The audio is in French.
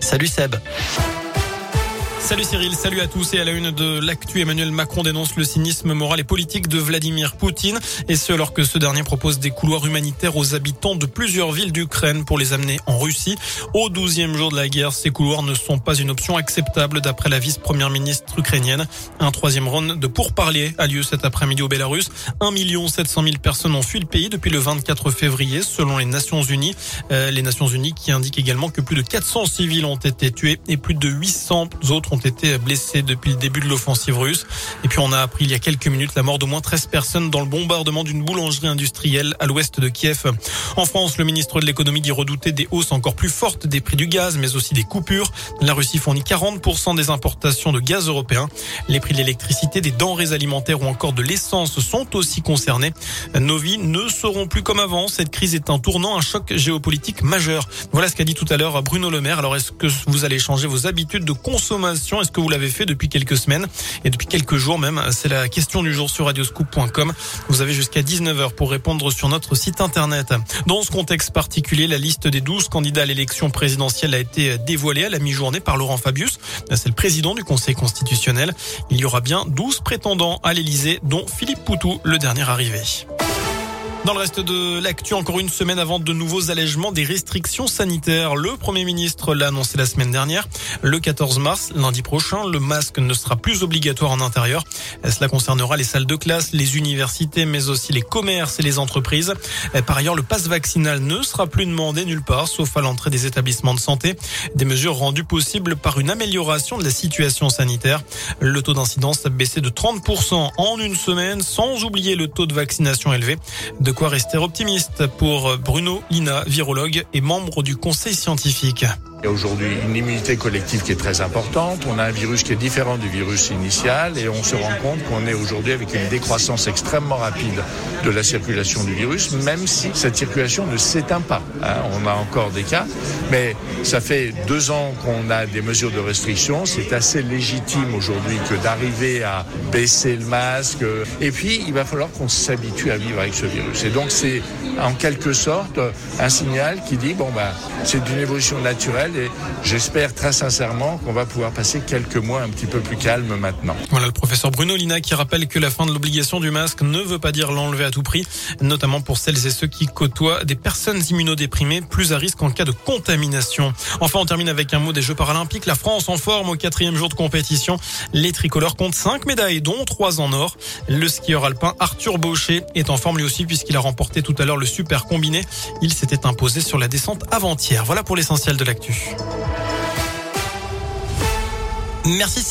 Salut Seb. Salut Cyril, salut à tous et à la une de l'actu, Emmanuel Macron dénonce le cynisme moral et politique de Vladimir Poutine et ce alors que ce dernier propose des couloirs humanitaires aux habitants de plusieurs villes d'Ukraine pour les amener en Russie. Au douzième jour de la guerre, ces couloirs ne sont pas une option acceptable d'après la vice-première ministre ukrainienne. Un troisième round de pourparlers a lieu cet après-midi au Bélarus. 1 700 000 personnes ont fui le pays depuis le 24 février selon les Nations Unies. Euh, les Nations Unies qui indiquent également que plus de 400 civils ont été tués et plus de 800 autres ont été blessés depuis le début de l'offensive russe. Et puis on a appris il y a quelques minutes la mort d'au moins 13 personnes dans le bombardement d'une boulangerie industrielle à l'ouest de Kiev. En France, le ministre de l'économie dit redouter des hausses encore plus fortes des prix du gaz, mais aussi des coupures. La Russie fournit 40% des importations de gaz européen. Les prix de l'électricité, des denrées alimentaires ou encore de l'essence sont aussi concernés. Nos vies ne seront plus comme avant. Cette crise est un tournant, un choc géopolitique majeur. Voilà ce qu'a dit tout à l'heure Bruno Le Maire. Alors est-ce que vous allez changer vos habitudes de consommation est-ce que vous l'avez fait depuis quelques semaines et depuis quelques jours même C'est la question du jour sur radioscoop.com. Vous avez jusqu'à 19h pour répondre sur notre site internet. Dans ce contexte particulier, la liste des 12 candidats à l'élection présidentielle a été dévoilée à la mi-journée par Laurent Fabius. C'est le président du Conseil constitutionnel. Il y aura bien 12 prétendants à l'Elysée, dont Philippe Poutou, le dernier arrivé. Dans le reste de l'actu, encore une semaine avant de nouveaux allègements des restrictions sanitaires. Le Premier ministre l'a annoncé la semaine dernière. Le 14 mars, lundi prochain, le masque ne sera plus obligatoire en intérieur. Cela concernera les salles de classe, les universités, mais aussi les commerces et les entreprises. Par ailleurs, le passe vaccinal ne sera plus demandé nulle part, sauf à l'entrée des établissements de santé. Des mesures rendues possibles par une amélioration de la situation sanitaire. Le taux d'incidence a baissé de 30% en une semaine, sans oublier le taux de vaccination élevé. Quoi rester optimiste pour Bruno Lina, virologue et membre du conseil scientifique. Il y a aujourd'hui une immunité collective qui est très importante. On a un virus qui est différent du virus initial et on se rend compte qu'on est aujourd'hui avec une décroissance extrêmement rapide de la circulation du virus, même si cette circulation ne s'éteint pas. Hein. On a encore des cas, mais ça fait deux ans qu'on a des mesures de restriction. C'est assez légitime aujourd'hui que d'arriver à baisser le masque. Et puis, il va falloir qu'on s'habitue à vivre avec ce virus. Et donc, c'est en quelque sorte un signal qui dit, bon, ben, c'est une évolution naturelle et j'espère très sincèrement qu'on va pouvoir passer quelques mois un petit peu plus calmes maintenant. Voilà le professeur Bruno Lina qui rappelle que la fin de l'obligation du masque ne veut pas dire l'enlever à tout prix, notamment pour celles et ceux qui côtoient des personnes immunodéprimées plus à risque en cas de contamination. Enfin, on termine avec un mot des Jeux paralympiques. La France en forme au quatrième jour de compétition. Les tricolores comptent cinq médailles, dont trois en or. Le skieur alpin Arthur Baucher est en forme lui aussi puisqu'il a remporté tout à l'heure le super combiné. Il s'était imposé sur la descente avant-hier. Voilà pour l'essentiel de l'actu. Merci.